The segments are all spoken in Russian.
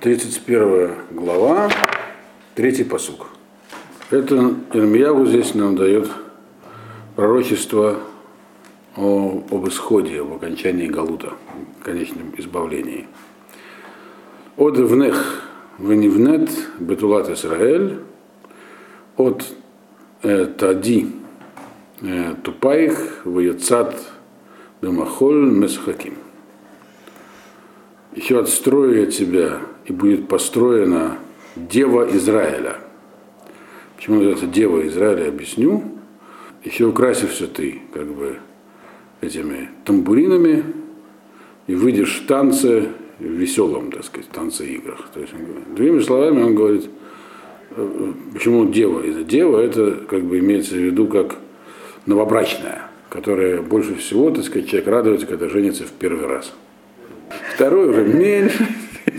31 глава, третий посук. Это Ирмияву здесь нам дает пророчество о, об исходе, об окончании Галута, конечном избавлении. От внех венивнет бетулат Исраэль, от э, тади э, тупаих ваяцат бемахоль месхаким. Еще отстрою я тебя, и будет построена Дева Израиля. Почему называется Дева Израиля, объясню. Еще украсився ты, как бы, этими тамбуринами, и выйдешь в танце, в веселом, так сказать, танце играх. То есть, другими словами, он говорит, э, почему дева? Это дева, это как бы имеется в виду как новобрачная, которая больше всего, так сказать, человек радуется, когда женится в первый раз. Второй уже меньше,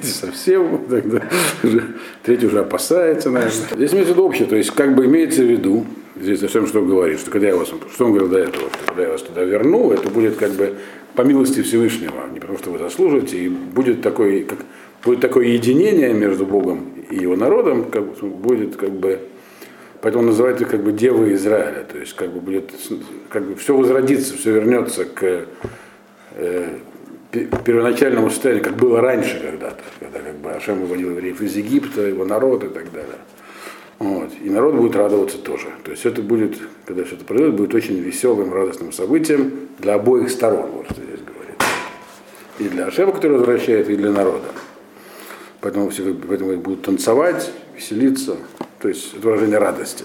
совсем, тогда уже, третий уже опасается, наверное. Здесь имеется в виду общее, то есть как бы имеется в виду, здесь совсем что говорит, что когда я вас, что он говорил до этого, что когда я вас туда верну, это будет как бы по милости Всевышнего, не потому что вы заслужите, и будет такое, как, будет такое единение между Богом и его народом, как, будет как бы, поэтому он называет их как бы Девы Израиля, то есть как бы будет, как бы все возродится, все вернется к э, первоначальному состоянию, как было раньше когда-то, когда как бы Ашем выводил евреев из Египта, его народ и так далее. Вот. И народ будет радоваться тоже. То есть это будет, когда все это произойдет, будет очень веселым, радостным событием для обоих сторон, вот что здесь говорит. И для Ашема, который возвращает, и для народа. Поэтому все поэтому будут танцевать, веселиться. То есть это выражение радости.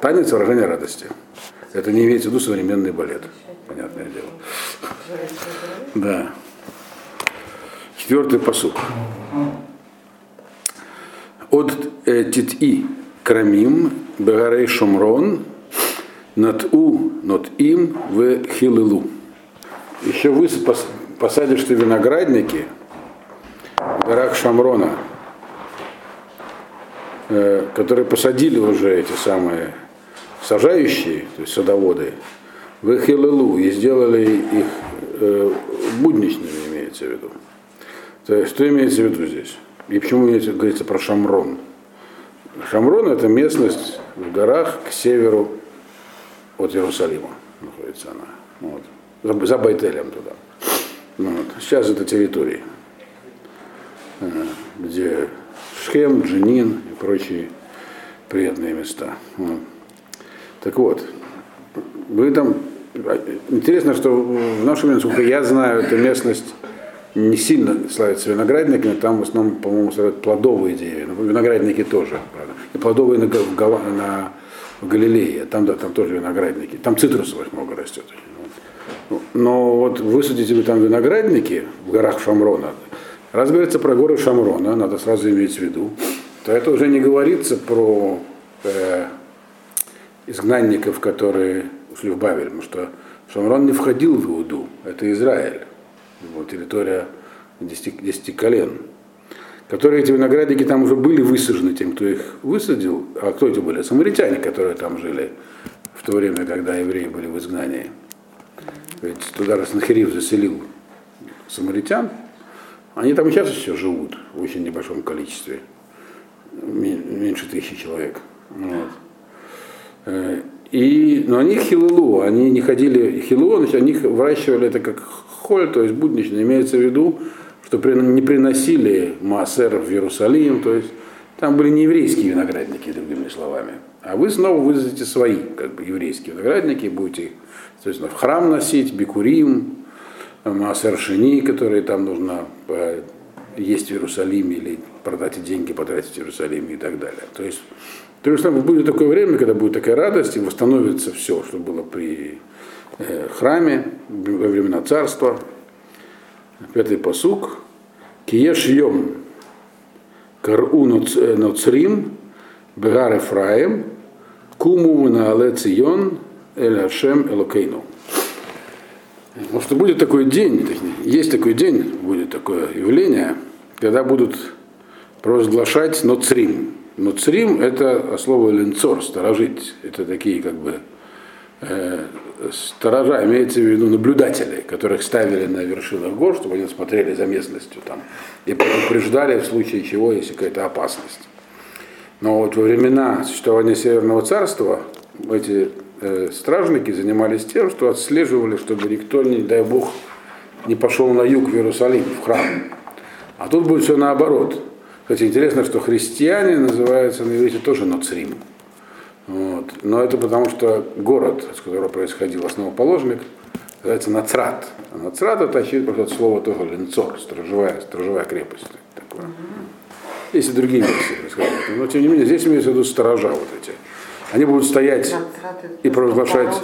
Танец выражение радости. Это не имеется в виду современный балет. Понятное дело. Да. Четвертый посуд. От э, Тит-И Крамим Бегарей Шумрон над У над им в Хилилу. Еще вы посадишь ты виноградники в горах Шамрона, э, которые посадили уже эти самые сажающие, то есть садоводы, в Хилилу и сделали их э, будничными, имеется в виду. То есть, что имеется в виду здесь? И почему говорится про Шамрон? Шамрон это местность в горах к северу от Иерусалима находится она. Вот. За, Байтелем туда. Вот. Сейчас это территории, э, где Шхем, Джинин и прочие приятные места. Вот. Так вот, вы там Интересно, что в нашем месте, сколько я знаю, эта местность не сильно славится виноградниками, там в основном, по-моему, славят плодовые деревья, но виноградники тоже, правда. И плодовые на, на, на в Галилее, там, да, там тоже виноградники, там цитрусовых много растет. Но вот высадите вы там виноградники в горах Шамрона, раз говорится про горы Шамрона, надо сразу иметь в виду, то это уже не говорится про э, изгнанников, которые ушли в Бавель, потому что Шамрон не входил в Иуду, это Израиль, его территория десяти, десяти колен, которые эти виноградники там уже были высажены тем, кто их высадил, а кто эти были? Самаритяне, которые там жили в то время, когда евреи были в изгнании. Ведь туда Раснахирив заселил самаритян, они там сейчас еще живут в очень небольшом количестве, меньше тысячи человек. Вот. И, но они хилулу, они не ходили хилу, значит, они выращивали это как холь, то есть буднично, имеется в виду, что не приносили массер в Иерусалим, то есть там были не еврейские виноградники, другими словами. А вы снова вызовете свои, как бы, еврейские виноградники, будете соответственно, в храм носить, бикурим, массер шини, которые там нужно э, есть в Иерусалиме или продать деньги потратить в Иерусалиме и так далее. То есть то есть будет такое время, когда будет такая радость, и восстановится все, что было при э, храме во времена царства. Пятый посук. Киеш йом кару ноцрим бегар Ефраим куму на але цион эль Хашем элокейну. Потому что будет такой день, есть такой день, будет такое явление, когда будут провозглашать ноцрим, но црим это слово ленцор, сторожить. Это такие как бы э, сторожа, имеется в виду наблюдателей, которых ставили на вершинах гор, чтобы они смотрели за местностью там и предупреждали в случае чего, если какая-то опасность. Но вот во времена существования Северного царства эти э, стражники занимались тем, что отслеживали, чтобы никто, не дай бог, не пошел на юг в Иерусалим, в храм. А тут будет все наоборот. Кстати, интересно, что христиане называются на иврите тоже Ноцрим. Вот. Но это потому, что город, с которого происходил основоположник, называется Нацрат. А Нацрат это очевидно просто слово тоже ленцор, сторожевая, сторожевая крепость. Такое. Есть и другие версии. Но тем не менее, здесь имеется в виду сторожа вот эти. Они будут стоять и провозглашать.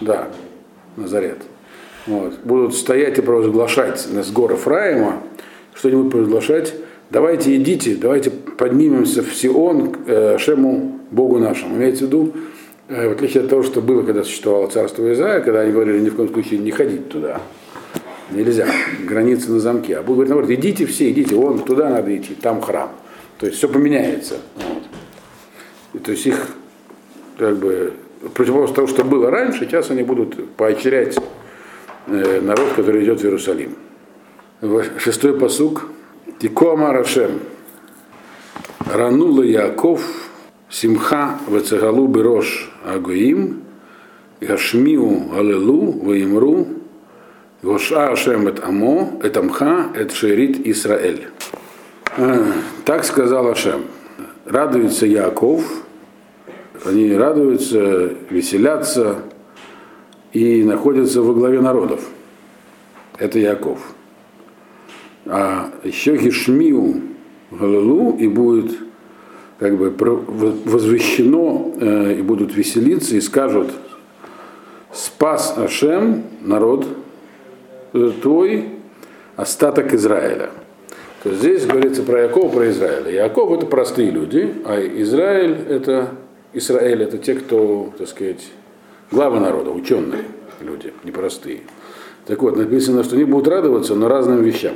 Да, Назарет. Вот. Будут стоять и провозглашать с горы Фраима, что-нибудь провозглашать. Давайте идите, давайте поднимемся в Сион, э, Шему, Богу нашему. Имеется в виду, э, в отличие от того, что было, когда существовало царство Израиля, когда они говорили ни в коем случае не ходить туда. Нельзя, границы на замке. А Бог говорит, наоборот, идите все, идите, вон туда надо идти, там храм. То есть все поменяется. Вот. И, то есть их как бы противоположно того, что было раньше, сейчас они будут поощрять э, народ, который идет в Иерусалим. Шестой посук. Тикома Рашем. Ранула Яков Симха Вецегалу Берош Агоим Гашмиу Галилу Ваимру Гоша Ашем эт Амо, эт Амха, эт Шерит Исраэль. Так сказал Ашем. Радуется Яков, они радуются, веселятся и находятся во главе народов. Это Яков. А еще Гишмиу Галилу и будет как бы возвещено э, и будут веселиться и скажут спас Ашем народ твой остаток Израиля. То есть здесь говорится про Якова, про Израиля. Яков это простые люди, а Израиль это Израиль это те, кто, так сказать, главы народа, ученые люди, непростые. Так вот, написано, что они будут радоваться, но разным вещам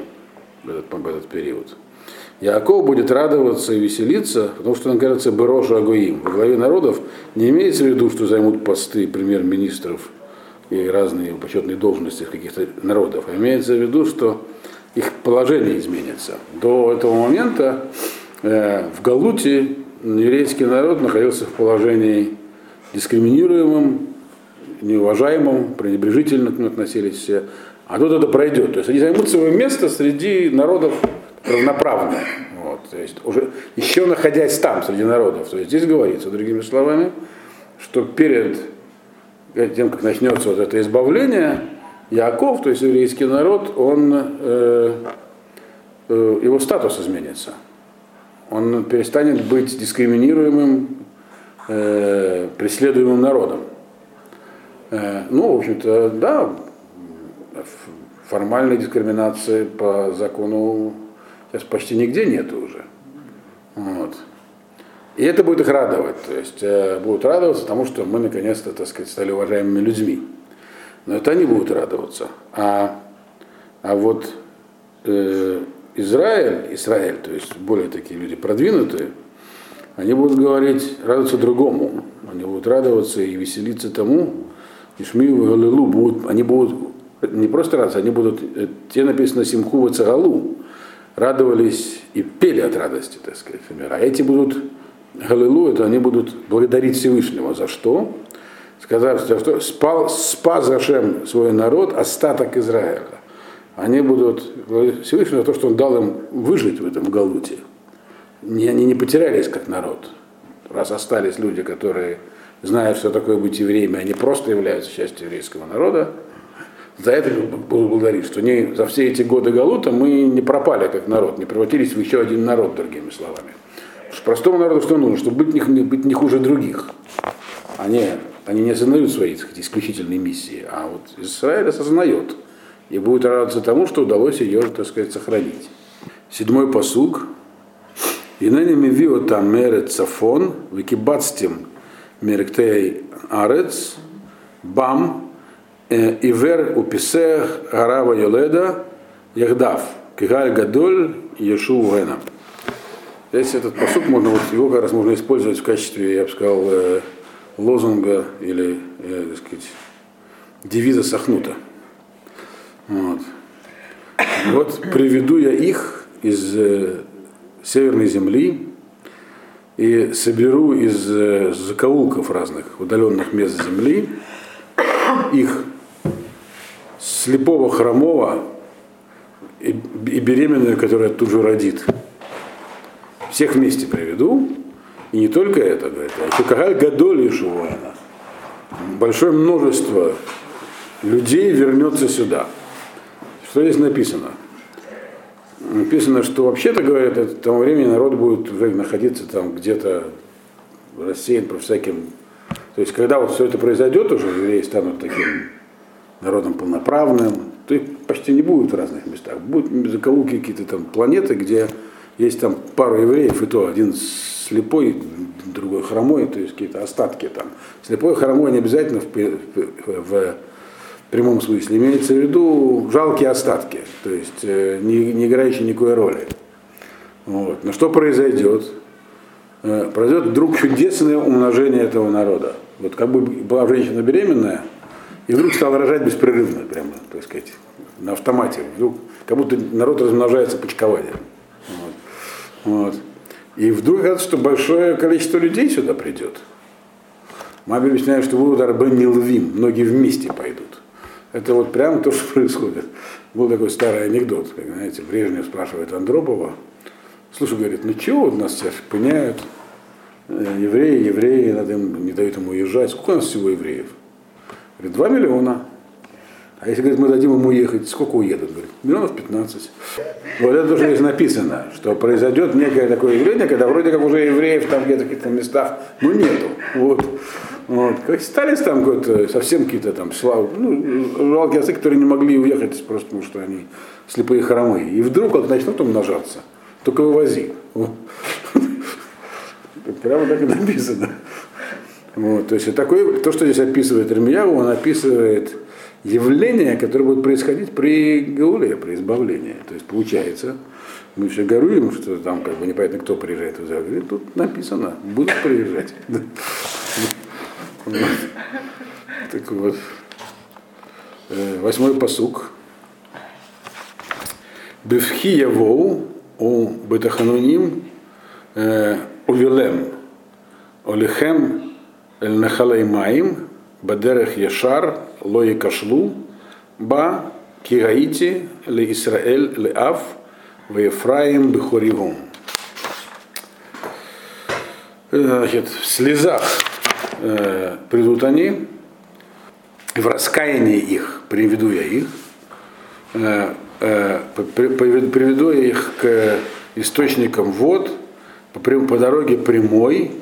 этот, этот период. Яков будет радоваться и веселиться, потому что он кажется Берошу Агоим. Во главе народов не имеется в виду, что займут посты премьер-министров и разные почетные должности каких-то народов. А имеется в виду, что их положение изменится. До этого момента э, в Галуте еврейский народ находился в положении дискриминируемым, неуважаемым, пренебрежительно к нему относились все. А тут это пройдет. То есть они займут свое место среди народов равноправно. Вот, то есть уже еще находясь там, среди народов. То есть здесь говорится, другими словами, что перед тем, как начнется вот это избавление, Яков, то есть еврейский народ, он, э, э, его статус изменится. Он перестанет быть дискриминируемым, э, преследуемым народом. Э, ну, в общем-то, да, формальной дискриминации по закону сейчас почти нигде нет уже. Вот. И это будет их радовать. То есть э, будут радоваться тому, что мы наконец-то, так сказать, стали уважаемыми людьми. Но это они будут радоваться. А, а вот э, Израиль, Израиль, то есть более такие люди продвинутые, они будут говорить, радоваться другому. Они будут радоваться и веселиться тому, и Шмию и Галилу будут, они будут не просто радоваться, они будут, э, те написано Симху и Цагалу, радовались и пели от радости, так сказать, например. А эти будут Галилу, это они будут благодарить Всевышнего. За что? Сказав, что спал, спас Зашем свой народ, остаток Израиля. Они будут говорить Всевышнему за то, что он дал им выжить в этом Галуте. Не, они не потерялись как народ. Раз остались люди, которые знают, что такое быть евреями, они просто являются частью еврейского народа, за это буду благодарить, что не, за все эти годы Галута мы не пропали как народ, не превратились в еще один народ, другими словами. Простому народу что нужно? Чтобы быть не, быть не хуже других. Они, они не осознают свои сказать, исключительной миссии, а вот Израиль осознает. И будет радоваться тому, что удалось ее, так сказать, сохранить. Седьмой посуг. И ныне мивио там мерет цафон, викибацтим мерктей арец, бам, ивер уписех гарава йоледа, яхдав, кигаль гадоль, ешу гена. Здесь этот посуд можно, вот его как раз можно использовать в качестве, я бы сказал, э, лозунга или, э, так сказать, девиза Сахнута. Вот. вот приведу я их из э, северной земли и соберу из э, закоулков разных удаленных мест земли их слепого, хромого и, и беременную, которая тут же родит. Всех вместе приведу. И не только это, говорит, а еще какая гадоли Шувана. Большое множество людей вернется сюда. Что здесь написано? Написано, что вообще-то, говорят, к тому времени народ будет находиться там где-то рассеян по всяким... То есть, когда вот все это произойдет, уже евреи станут таким народом полноправным, то их почти не будет в разных местах. Будут закоулки какие-то там планеты, где есть там пару евреев, и то один слепой, другой хромой, то есть какие-то остатки там. Слепой, хромой не обязательно в, в, в прямом смысле. Имеется в виду жалкие остатки, то есть э, не, не играющие никакой роли. Вот. Но что произойдет? Э, произойдет вдруг чудесное умножение этого народа. Вот как бы была женщина беременная, и вдруг стала рожать беспрерывно, прямо, так сказать, на автомате. Вдруг, как будто народ размножается почкованием. Вот. Вот. И вдруг кажется, что большое количество людей сюда придет. Маме объясняет, что вы удар не лвим, многие вместе пойдут. Это вот прямо то, что происходит. Был такой старый анекдот, как, знаете, Брежнев спрашивает Андропова, слушай, говорит, ну чего вот нас сейчас пыняют, э, евреи, евреи, надо им, не дают ему уезжать. Сколько у нас всего евреев? Говорит, 2 миллиона. А если, говорит, мы дадим ему уехать, сколько уедут? Говорит, миллионов 15. Вот это уже здесь написано, что произойдет некое такое явление, когда вроде как уже евреев там где-то каких-то местах, ну нету. Вот. Вот. Как остались там какой-то, совсем какие-то там славы, ну, жалкие отцы, которые не могли уехать просто потому, что они слепые хромые. И вдруг как начнут умножаться, только вывози. Вот. Прямо так и написано. Вот, то есть такое, то, что здесь описывает Ремьяву, он описывает явление, которое будет происходить при Гауле, при избавлении. То есть получается, мы все горюем, что там как бы непонятно, кто приезжает в Израиль. Тут написано, будут приезжать. Так вот. Э, восьмой посук. Бевхия воу у бетахануним э, увилем олихем эль нахалай маим бадерех яшар лои кашлу ба кигаити ле Исраэль ле ав в Ефраим бехоривум. Значит, в слезах э, придут они, в раскаянии их приведу я их, э, э, приведу я их к источникам вод, по, по дороге прямой,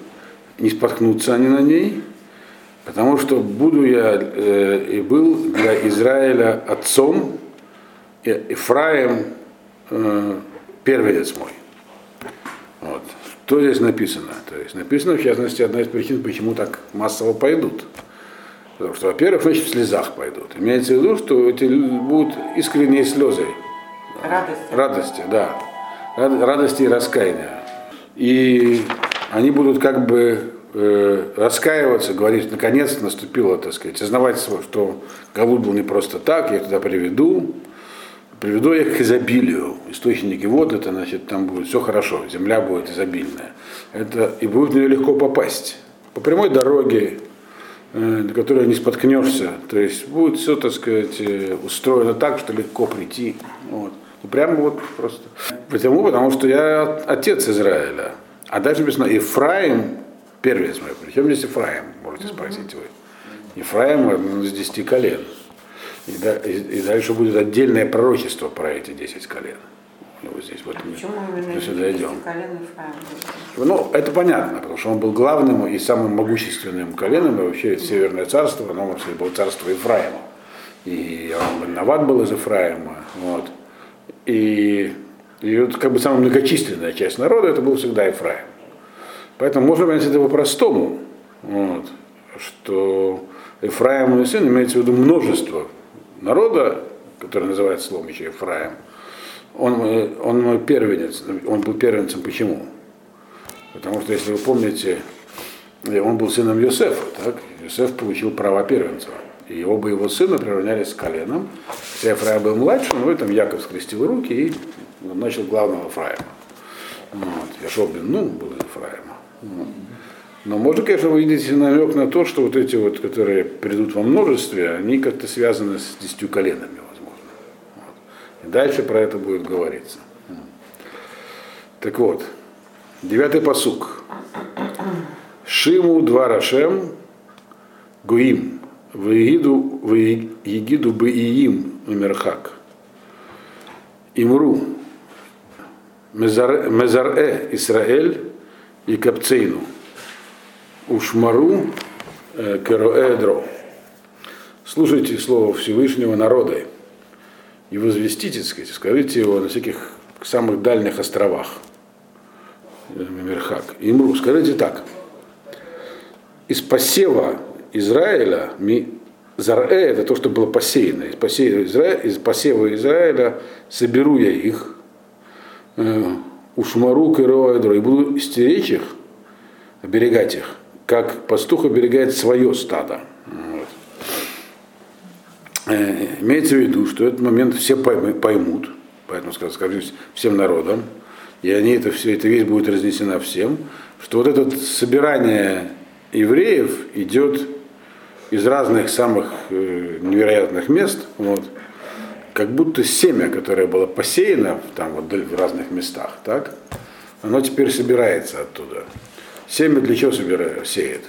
не споткнутся они на ней, потому что буду я э, и был для Израиля отцом, и Ифраем э, первенец мой. Вот. Что здесь написано? То есть написано, в частности, одна из причин, почему так массово пойдут. Потому что, во-первых, значит, в слезах пойдут. Имеется в виду, что эти будут искренние слезы. Радости. Радости, да. Радости и раскаяния. И они будут как бы э, раскаиваться, говорить, наконец наступило, так сказать, осознавать, что Галут был не просто так, я их туда приведу, Приведу их к изобилию. Источники вод, это значит, там будет все хорошо, земля будет изобильная. Это, и будет в нее легко попасть. По прямой дороге, э, на которой не споткнешься. То есть будет все, так сказать, э, устроено так, что легко прийти. Вот. Прямо вот просто. Почему? Потому что я отец Израиля. А дальше написано, Ефраим, первенец мой. Причем здесь Ефраим, можете спросить вы. Ефраим один из десяти колен. И, да, и, и дальше будет отдельное пророчество про эти 10 колен. Вот здесь, вот мы Почему сюда идем. Ну, это понятно, потому что он был главным и самым могущественным коленом, и вообще Северное царство, оно вообще было царство Ефраима. И он Нават был из Ефраима. Вот. И, и вот как бы самая многочисленная часть народа, это был всегда Ефраим. Поэтому можно понять это по-простому, вот, что Ефраим и сын имеется в виду множество народа, который называется словом еще Ефраим, он, он мой первенец. Он был первенцем почему? Потому что, если вы помните, он был сыном Йосефа, так? Йосеф получил права первенства. И оба его сына приравнялись с коленом. Хотя Ефраим был младше, но этом Яков скрестил руки и начал главного Ефраима. Вот. Яшов бен Нун был. Вот. Но можно, конечно, увидеть намек на то, что вот эти вот, которые придут во множестве, они как-то связаны с десятью коленами, возможно. Вот. И дальше про это будет говориться. Так вот, девятый посук. Шиму два Рашем Гуим Вегиду Егиду бы Иим Мерхак. Имру Мезаре Исраэль и Капцейну. Ушмару Кероэдро. Слушайте слово Всевышнего народа и возвестите, сказать, скажите его на всяких самых дальних островах. Мирхак. Имру, скажите так. Из посева Израиля, Зарэ это то, что было посеяно. Из посева Израиля, из посева Израиля соберу я их, ушмару Кероэдро, и буду стеречь их, оберегать их как пастух оберегает свое стадо. Вот. Э, имеется в виду, что этот момент все поймут, поэтому скажу всем народам, и они это все, эта вещь будет разнесена всем, что вот это собирание евреев идет из разных самых э, невероятных мест, вот, как будто семя, которое было посеяно там вот в разных местах, так, оно теперь собирается оттуда. Семя для чего собирают, сеет?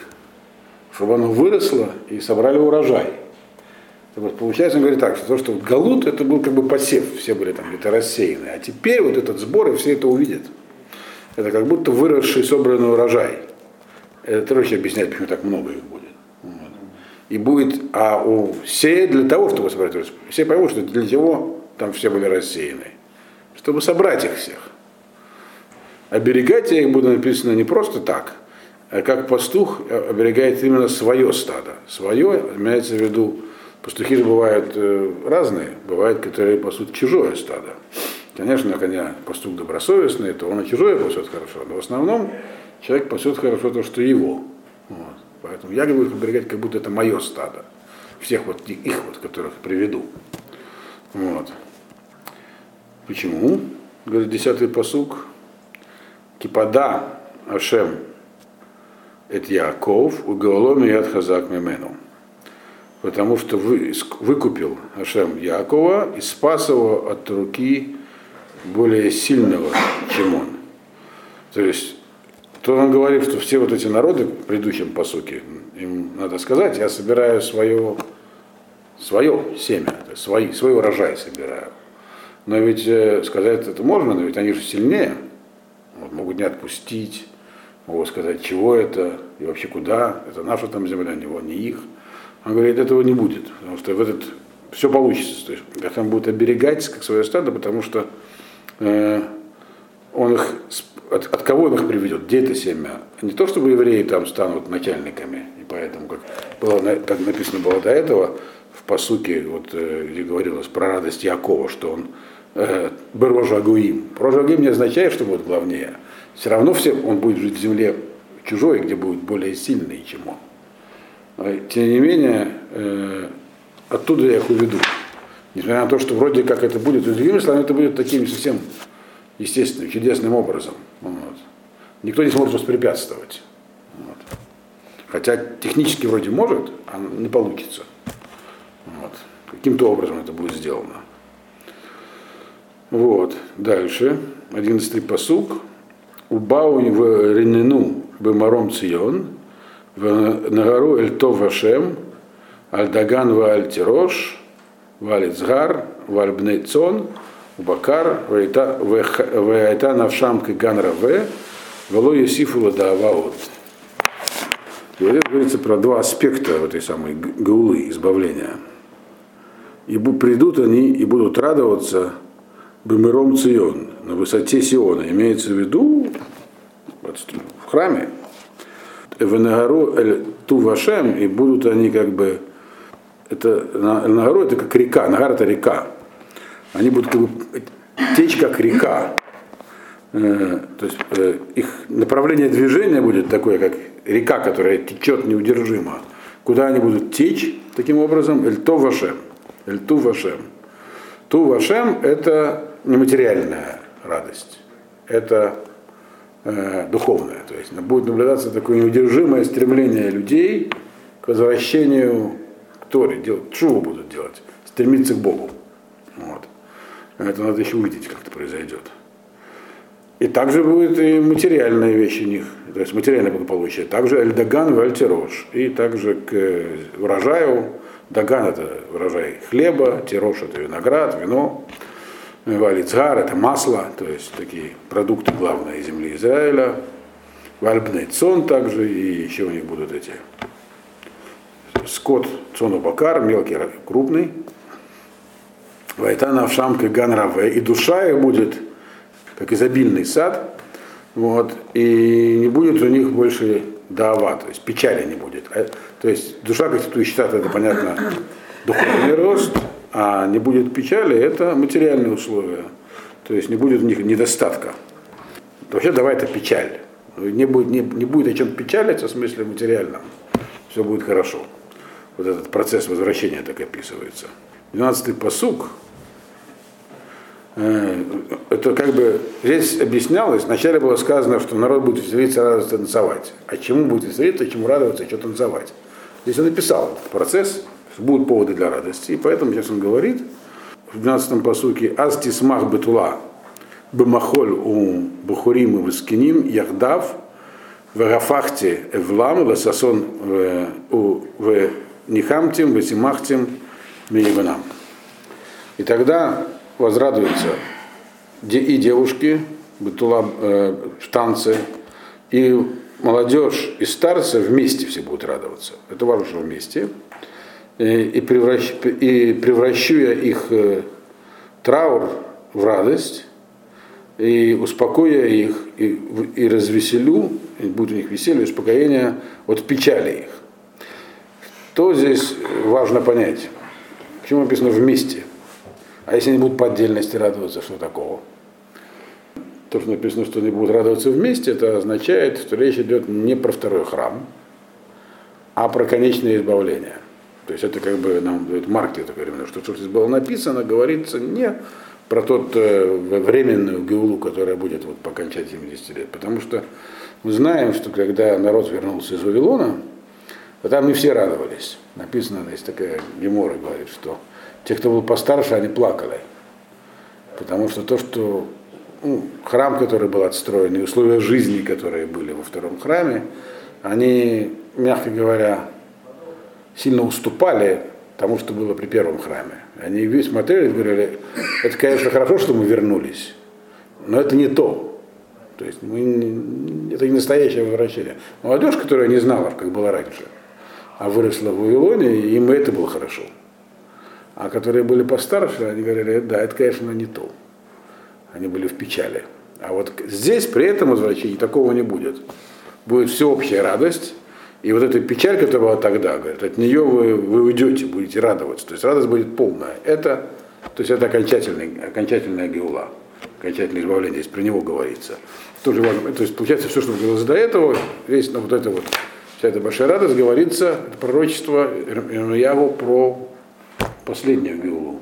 Чтобы оно выросло и собрали урожай. Вот получается, он говорит так, что то, что Галут, это был как бы посев, все были там где-то рассеяны. А теперь вот этот сбор, и все это увидят. Это как будто выросший собранный урожай. Это короче объясняет, почему так много их. И будет, а у сеять для того, чтобы собрать урожай. Все поймут, что для чего там все были рассеяны. Чтобы собрать их всех. Оберегать я их буду написано не просто так, а как пастух оберегает именно свое стадо. Свое, имеется в виду, пастухи же бывают э, разные, бывают, которые пасут чужое стадо. Конечно, когда пастух добросовестный, то он и чужое пасет хорошо, но в основном человек пасет хорошо то, что его. Вот. Поэтому я буду оберегать, как будто это мое стадо. Всех вот их, вот, которых приведу. Вот. Почему? Говорит, десятый посук. Кипада Ашем это Яков, у Гаоломи Яд Хазак Мемену. Потому что вы, выкупил Ашем Якова и спас его от руки более сильного, чем он. То есть, то он говорит, что все вот эти народы предыдущем посуке, им надо сказать, я собираю свое, свое семя, свой, свой урожай собираю. Но ведь э, сказать это можно, но ведь они же сильнее. Вот, могут не отпустить, могут сказать, чего это и вообще куда, это наша там земля, не, не их. Он говорит, этого не будет, потому что в этот все получится. То есть, он будет оберегать как свое стадо, потому что э, он их, от, от кого он их приведет, где это семя? Не то, чтобы евреи там станут начальниками, и поэтому, как, было, как написано было до этого, в посуке, вот, э, где говорилось про радость Якова, что он Берожагуим. Прожагуим не означает, что будет главнее. Все равно все, он будет жить в земле чужой, где будет более сильный, чем он. А, тем не менее, э, оттуда я их уведу. Несмотря на то, что вроде как это будет, другими словами, это будет таким совсем естественным, чудесным образом. Вот. Никто не сможет воспрепятствовать. Вот. Хотя технически вроде может, а не получится. Вот. Каким-то образом это будет сделано. Вот, дальше, одиннадцатый посук. Убау в Ренену Бемаром Цион, в Нагару Эль То Вашем, Альдаган в Альтирош, в Алицгар, в Альбнейцон, Убакар, в Айта Навшам Киган Раве, Вело Есифу Ладааваот. И вот это говорится про два аспекта в этой самой гаулы, избавления. И придут они и будут радоваться Бемером Цион, на высоте Сиона, имеется в виду в храме. Венагару Тувашем, и будут они как бы, это, Нагару это как река, Нагар это река. Они будут как бы течь как река. Э, то есть э, их направление движения будет такое, как река, которая течет неудержимо, куда они будут течь таким образом? Эльто Вашем. Эльту Вашем. Ту Вашем – это нематериальная радость. Это э, духовная. То есть будет наблюдаться такое неудержимое стремление людей к возвращению к Торе, делать, чего будут делать, стремиться к Богу. Вот. Это надо еще увидеть, как это произойдет. И также будет и материальные вещи у них, то есть материальное благополучие. Также Эльдаган в Альтирош. И также к урожаю. Даган это урожай хлеба, тирош это виноград, вино. Валицгар это масло, то есть такие продукты главные земли Израиля. Вальбный цон также, и еще у них будут эти скот цону бакар, мелкий, крупный. Вайтана в шамке ганраве, и душа их будет как изобильный сад, вот, и не будет у них больше дава, то есть печали не будет. А, то есть душа конститующий сад, это понятно, духовный рост, а не будет печали, это материальные условия. То есть не будет у них недостатка. Вообще давай это печаль. Не будет, не, не будет о чем печалиться в смысле материальном. Все будет хорошо. Вот этот процесс возвращения так описывается. 12-й посук, Э, это как бы здесь объяснялось, вначале было сказано, что народ будет веселиться, радоваться, танцевать. А чему будет веселиться, чему радоваться, что танцевать. Здесь он написал этот процесс, будут поводы для радости, и поэтому сейчас он говорит в 12-м посуке «Астисмах бетула бемахоль у бухурим и вискиним яхдав вегафахте эвлам ласасон в нихамтим весимахтим мееванам». И тогда возрадуются и девушки, бытула, э, в танце, и молодежь, и старцы вместе все будут радоваться. Это важно, вместе. И, и, превращ, и превращу я их э, траур в радость, и успокоя их, и, и развеселю, и будет у них веселье, успокоение от печали их. То здесь важно понять. Почему написано вместе? А если они будут по отдельности радоваться, что такого? То, что написано, что они будут радоваться вместе, это означает, что речь идет не про второй храм, а про конечное избавление. То есть это как бы нам дает марки такое временно, что что здесь было написано, говорится не про тот э, временную геулу, которая будет вот по окончании 70 лет. Потому что мы знаем, что когда народ вернулся из Вавилона, там не все радовались. Написано, есть такая гемора говорит, что те, кто был постарше, они плакали. Потому что то, что ну, храм, который был отстроен, и условия жизни, которые были во втором храме, они, мягко говоря, сильно уступали тому, что было при первом храме. Они весь смотрели и говорили, это, конечно, хорошо, что мы вернулись, но это не то. То есть мы, это не настоящее возвращение. Молодежь, которая не знала, как было раньше, а выросла в Вавилоне, им это было хорошо. А которые были постарше, они говорили, да, это, конечно, не то. Они были в печали. А вот здесь при этом возвращении такого не будет. Будет всеобщая радость, и вот эта печаль, которая была тогда, говорит, от нее вы, вы уйдете, будете радоваться. То есть радость будет полная. Это, то есть это окончательный, окончательная геула, окончательное избавление, здесь про него говорится. Тоже важно. То есть получается все, что было до этого, весь ну, вот это вот, вся эта большая радость говорится, пророчество Яву про последнюю Геулу,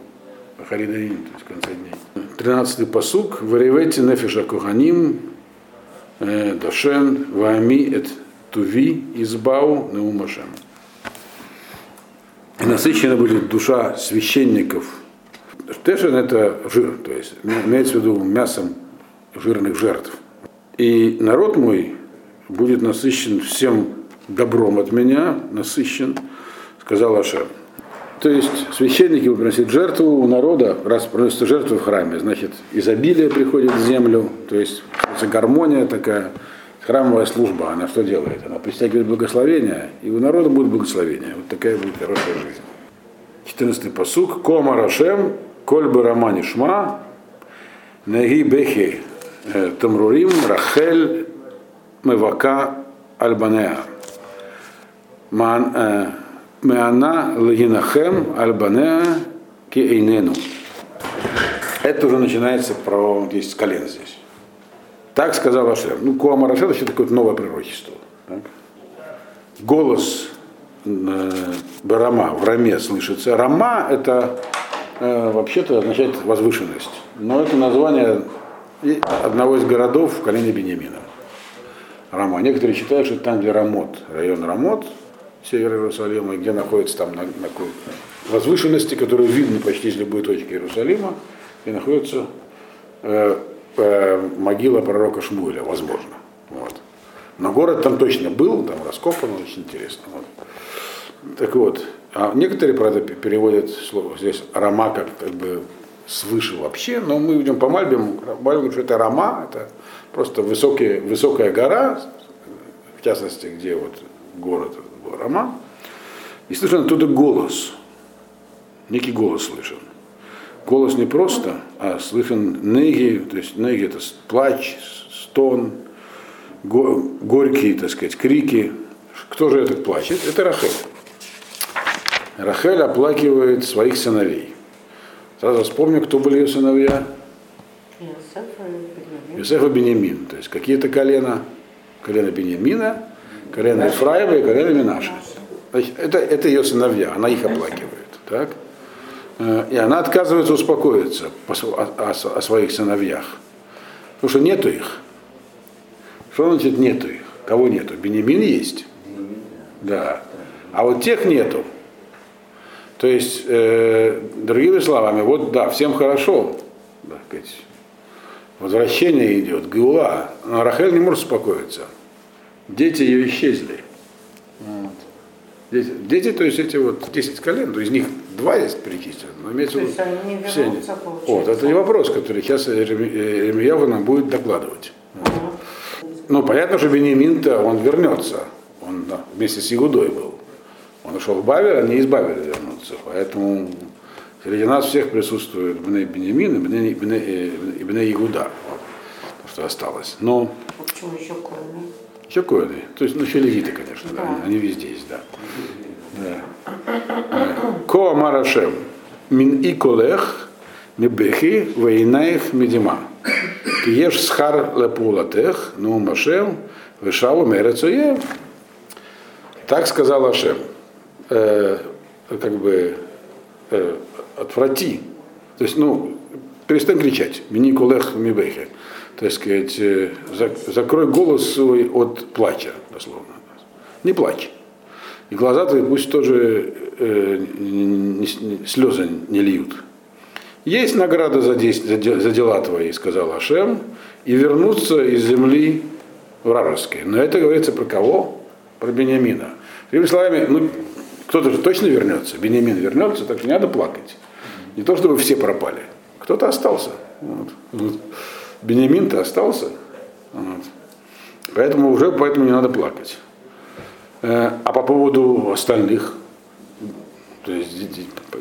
Харидаин, то есть в конце дней. Тринадцатый посук. Варевете нефиша куханим, э, дошен, вами эт туви, избау, неумашем. И насыщена будет душа священников. Тешен это жир, то есть имеется в виду мясом жирных жертв. И народ мой будет насыщен всем добром от меня, насыщен, сказал Ашер. То есть священники будут приносить жертву у народа, раз приносят жертву в храме, значит, изобилие приходит в землю, то есть гармония такая, храмовая служба, она что делает? Она притягивает благословение, и у народа будет благословение. Вот такая будет хорошая жизнь. 14 посук. Кома Рашем, Кольбы Романи Шма, Неги Бехи э, Тамрурим, Рахель, Мевака, Альбанеа. Э, Меана Лагинахем Альбанеа Кейнену. Это уже начинается про 10 колен здесь. Так сказал Ашем. Ну, Куама Рашем это такое новое пророчество. Так? голос э, Барама в Раме слышится. Рама это э, вообще-то означает возвышенность. Но это название одного из городов в колене Бениамина. Рама. Некоторые считают, что там, где Рамот, район Рамот, север Иерусалима, где находится там на, на возвышенности, которую видно почти с любой точки Иерусалима, и находится э, э, могила пророка Шмуэля, возможно. Вот. Но город там точно был, там раскопан, очень интересно. Вот. Так вот, а некоторые, правда, переводят слово здесь Рама как, как бы свыше вообще, но мы видим по Мальбе говорит, что это Рама, это просто высокие, высокая гора, в частности, где вот город Рама, и слышен оттуда голос, некий голос слышен. Голос не просто, а слышен неги, то есть неги это плач, стон, го, горькие, так сказать, крики. Кто же этот плачет? Это Рахель. Рахель оплакивает своих сыновей. Сразу вспомню, кто были ее сыновья. Иосиф и Бенемин. То есть какие-то колена, колено Бенемина, колено Ефраева и колено Минаша. Это, это ее сыновья, она их оплакивает. Так? Э, и она отказывается успокоиться о, о, о своих сыновьях. Потому что нету их. Что значит нету их? Кого нету? Бенемин есть. Да. А вот тех нету. То есть, э, другими словами, вот да, всем хорошо, так сказать, возвращение идет, Гула, но Рахель не может успокоиться. Дети ее исчезли. Вот. Дети, дети, то есть эти вот 10 колен, то из них два есть перечислены, но имеется в виду все они. Вот, это не вопрос, который сейчас Ремьява нам будет докладывать. Угу. Ну, понятно, что Бенемин-то он вернется. Он да, вместе с Игудой был. Он ушел в Бавер, они из Бавера вернутся. Поэтому среди нас всех присутствует Бне Бенемин и Бне, Бне, э, Бне Игуда, вот, то, что осталось. Но... А почему еще коины? Еще коины. То есть, ну, еще левиты, конечно, да. да. Они везде есть, да. Ко Марашем. Мин и колех мебехи вейнаих медима. Киеш схар лепулатех, ну машем, вешаву мерецоев. Так сказал Ашем э, как бы э, отврати. То есть, ну, перестань кричать. Мини кулех мибехе. То есть, сказать, закрой голос свой от плача, дословно. Не плачь. И глаза твои пусть тоже э, не, не, слезы не льют. Есть награда за, действия, за дела твои, сказал Ашем, и вернуться из земли вражеской. Но это говорится про кого? Про Бениамина. Другими словами, ну, кто-то же точно вернется, Бенемин вернется, так не надо плакать. Не то, чтобы все пропали. Кто-то остался. Вот. Вот. Бенемин-то остался. Вот. Поэтому уже поэтому не надо плакать. Э, а по поводу остальных, то есть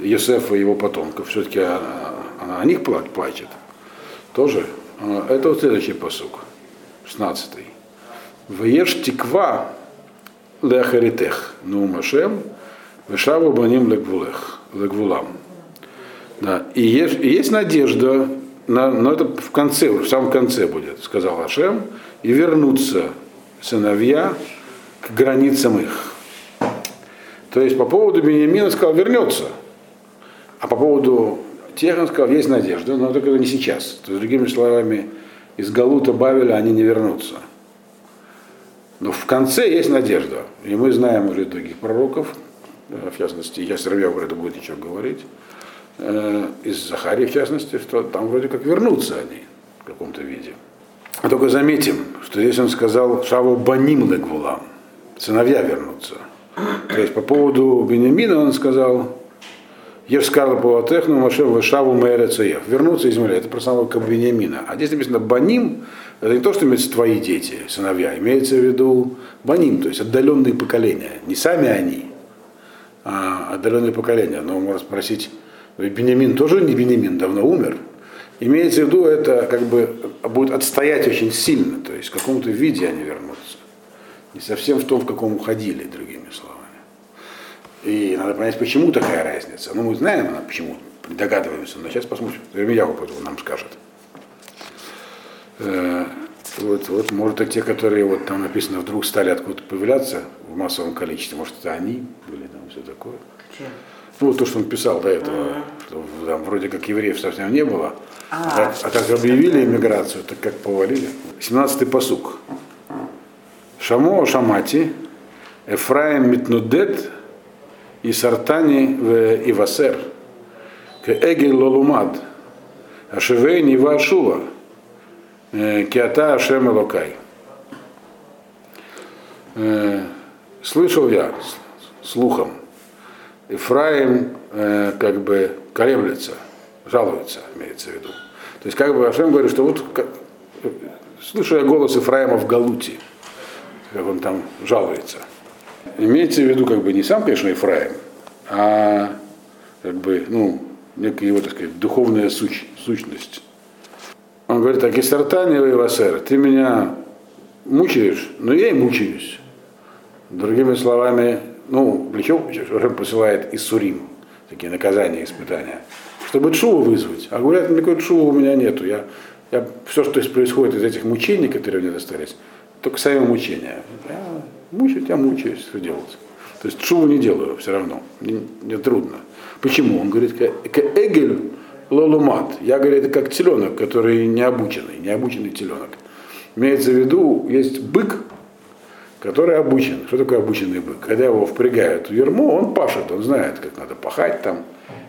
Йосефа и его потомков, все-таки она о них плачет. Тоже. Э, это вот следующий посук, 16. Вееш тиква лехаритех, ну машем, Вышаву баним лагвулех, лагвулам. Да. И есть, есть надежда, на, но это в конце, в самом конце будет, сказал Ашем, и вернутся сыновья к границам их. То есть по поводу Бениамина сказал, вернется. А по поводу тех он сказал, есть надежда, но только не сейчас. То есть, другими словами, из Галута Бавеля они не вернутся. Но в конце есть надежда. И мы знаем уже других пророков, в частности, я Сыровьев про это будет еще говорить, э, из Захарии, в частности, что там вроде как вернутся они в каком-то виде. А только заметим, что здесь он сказал Шаву Баним Легвулам, сыновья вернутся. То есть по поводу Бениамина он сказал Евскарла Паватехну Машев Шаву Мэрецеев. Вернуться из земли. Это про самого Бениамина. А здесь написано Баним, это не то, что имеется твои дети, сыновья, имеется в виду Баним, то есть отдаленные поколения. Не сами они, а, отдаленное поколение. Но можно спросить, Бенемин тоже не Бенемин, давно умер. Имеется в виду, это как бы будет отстоять очень сильно, то есть в каком-то виде они вернутся. Не совсем в том, в каком уходили, другими словами. И надо понять, почему такая разница. Ну, мы знаем, почему, догадываемся, но сейчас посмотрим, Вермияу нам скажет. Э, Вот, вот, может, это те, которые вот там написано, вдруг стали откуда-то появляться в массовом количестве, может, это они были там все такое. Чем? Ну, то, что он писал до этого, что там вроде как евреев совсем не было, а, А, как, а как объявили иммиграцию, так как повалили. 17-й посук. Шамо Шамати, Эфраим Митнудет, и Сартани в Ивасер, к Эгель Лолумад, Ашевейни Вашула, Киата Ашем Элокай. Э, Слышал я слухом, Ифраим э, как бы колеблется, жалуется, имеется в виду. То есть как бы Ашем говорит, что вот как- слышу я голос Ифраима в Галуте, как он там жалуется. Имеется в виду как бы не сам, конечно, Ифраим, а как бы, ну, некая его, так сказать, духовная сущ- сущность. Он говорит, так, Истартани Васер, ты меня мучаешь, но я и мучаюсь. Другими словами, ну, чего Шем посылает Иссурим, такие наказания, испытания? Чтобы шуву вызвать. А говорят, никакой шувы у меня нету. Я, я, все, что происходит из этих мучений, которые мне достались, только сами мучения. Я мучаюсь, я мучаюсь, что делать. То есть шуву не делаю все равно. Мне, мне трудно. Почему? Он говорит, к эгель лолумат. Я, говорит, как теленок, который необученный, необученный теленок. Имеется в виду, есть бык, который обучен. Что такое обученный бык? Когда его впрягают в ермо, он пашет, он знает, как надо пахать там,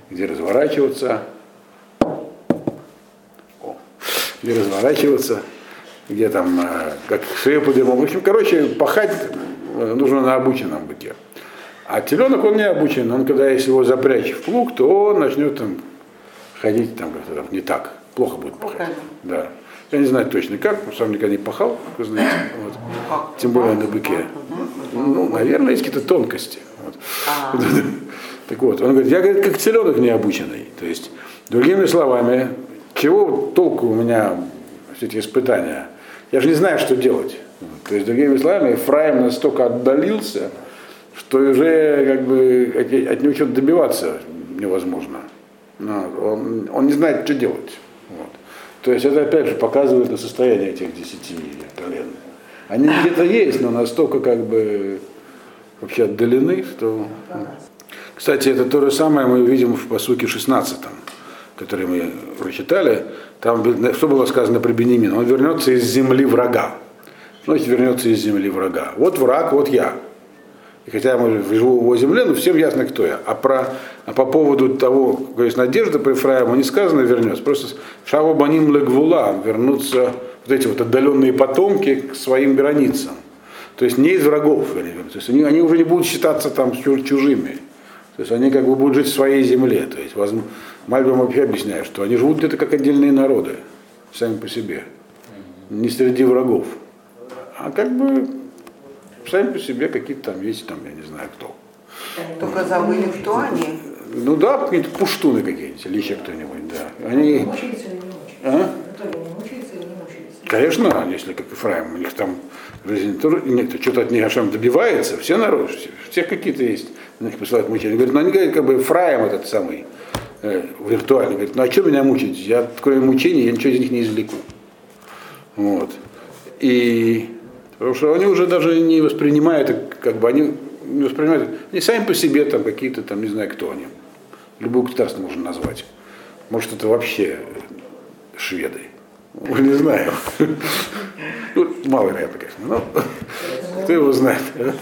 где разворачиваться, О, где разворачиваться, где там, э, как шею поднимал. В общем, короче, пахать э, нужно на обученном быке. А теленок, он не обучен, он когда если его запрячь в плуг, то он начнет там ходить там как-то там не так, плохо будет пахать. Да. Я не знаю точно как, сам никогда не пахал, как вы знаете. Вот. Тем более на быке. Ну, наверное, есть какие-то тонкости. Вот. А, Так вот, он говорит, я говорит, как теленок необученный. То есть, другими словами, чего толку у меня все эти испытания? Я же не знаю, что делать. То есть, другими словами, Ефраим настолько отдалился, что уже как бы от, от него что-то добиваться невозможно. Он, он не знает, что делать. Вот. То есть это опять же показывает состояние этих десяти колен. Они где-то есть, но настолько как бы вообще отдалены, что... Кстати, это то же самое мы видим в посуке 16, который мы прочитали. Там что было сказано про Бенемина? Он вернется из земли врага. Значит, вернется из земли врага. Вот враг, вот я. И хотя мы живу в земле, но всем ясно, кто я. А, про, а по поводу того, какая есть надежда по Ефраиму, не сказано вернется. Просто Шаву Баним Легвула вернутся вот эти вот отдаленные потомки к своим границам. То есть не из врагов. То есть они, они уже не будут считаться там чуж- чужими. То есть они как бы будут жить в своей земле. То есть возможно, Мальбим вообще объясняет, что они живут где-то как отдельные народы, сами по себе. Не среди врагов. А как бы сами по себе какие-то там есть, там, я не знаю кто. только забыли, кто они. Ну да, какие-то пуштуны какие-нибудь, или еще кто-нибудь, да. Они, Мучается или не мучается? а? Или не? Конечно, если как Ефраим, у них там нет, что-то от них Ашем добивается, все народы, все, всех какие-то есть, на них посылают мучения. Говорит, ну они говорят, как бы Ефраим этот самый, э, виртуальный, говорит, ну а что меня мучить? Я, кроме мучений, я ничего из них не извлеку. Вот. И потому что они уже даже не воспринимают, как бы они не воспринимают, они сами по себе там какие-то там, не знаю, кто они. Любое государство можно назвать. Может, это вообще шведы. Ну, Не знаю. Ну, маловероятно, конечно. Но кто его знает. а?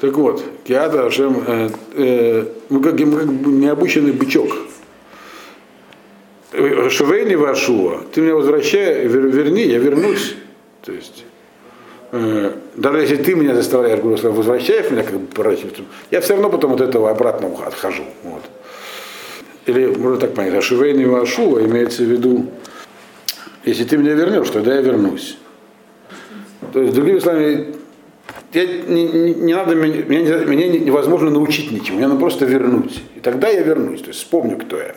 Так вот, Киада Ашем, э, э, мы как, как необученный бычок. Э, Швейни Вашуа, ты меня возвращай, вер- верни, я вернусь. То есть, даже если ты меня заставляешь, говоря, возвращаешь меня, как бы поворачиваться, я все равно потом от этого обратно отхожу. Вот. Или можно так понять, а Шивейни Вашуа имеется в виду, если ты меня вернешь, тогда я вернусь. То есть, другими словами, я, не, не- не надо меня, меня, не- меня не- невозможно научить ничему, мне надо просто вернуть. И тогда я вернусь, то есть вспомню, кто я.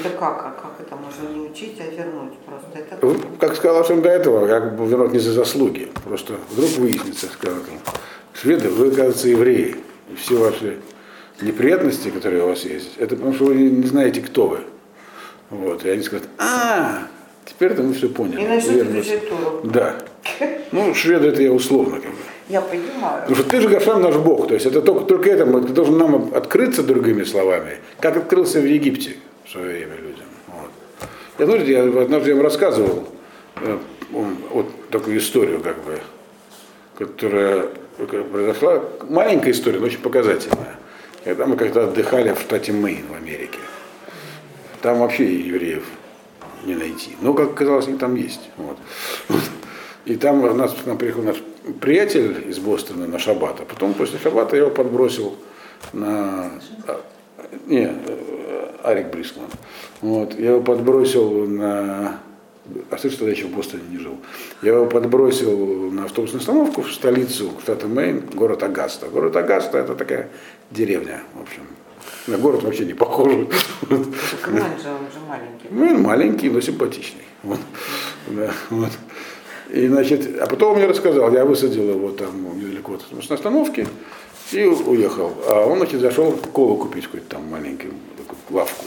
Это как? А как это можно не учить, а вернуть просто? Это В- Как сказал Ашем до этого, я бы вернуть не за заслуги. Просто вдруг выяснится, он, шведы, вы, кажется, евреи. И все ваши неприятности, которые у вас есть, это потому что вы не знаете, кто вы. Вот. И они скажут, а, теперь-то мы все поняли. И начнут Вернусь». изучать Тору. Да. Ну, шведы это я условно как бы. Я понимаю. Потому что ты же Гошан наш Бог. То есть это только, только это, ты должен нам открыться другими словами, как открылся в Египте в свое время людям. Вот. Я, знаете, я однажды я вам рассказывал э, вот такую историю, как бы, которая произошла. Маленькая история, но очень показательная. Когда мы как-то отдыхали в штате Мэйн в Америке. Там вообще евреев не найти. Но, как оказалось, они там есть. Вот. И там у нас нам приехал наш приятель из Бостона на шаббат, а потом после шаббата я его подбросил на... а, Не, э, Арик Брисман. Вот. Я его подбросил на... А что тогда еще в Бостоне не жил? Я его подбросил на автобусную остановку в столицу штата Мэйн, город Агаста. Город Агаста это такая деревня, в общем. На город вообще не похож. Кман же, он же маленький. Ну, маленький, но симпатичный. Вот. Да, вот. И, значит, а потом он мне рассказал, я высадил его там недалеко от остановки и уехал. А он, значит, зашел колу купить какую-то там маленькую лавку.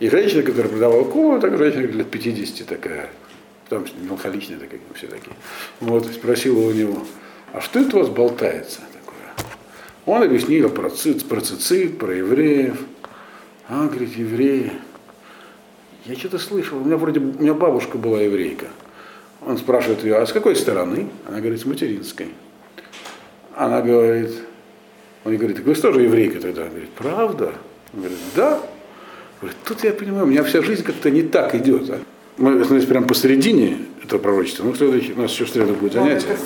И женщина, которая продавала колу, так женщина лет 50 такая, там меланхоличная такая, все такие. Вот, спросила у него, а что это у вас болтается такое? Он объяснил про, цит, про цицит, про евреев. А, говорит, евреи. Я что-то слышал, у меня вроде, у меня бабушка была еврейка. Он спрашивает ее, а с какой стороны? Она говорит, с материнской. Она говорит, он говорит, так вы же тоже еврейка тогда? Она говорит, правда? Он говорит, да. Говорит, тут я понимаю, у меня вся жизнь как-то не так идет. а». Мы остановились прямо посередине этого пророчества. Ну, в следующий- у нас еще в среду будет Ну, занятие.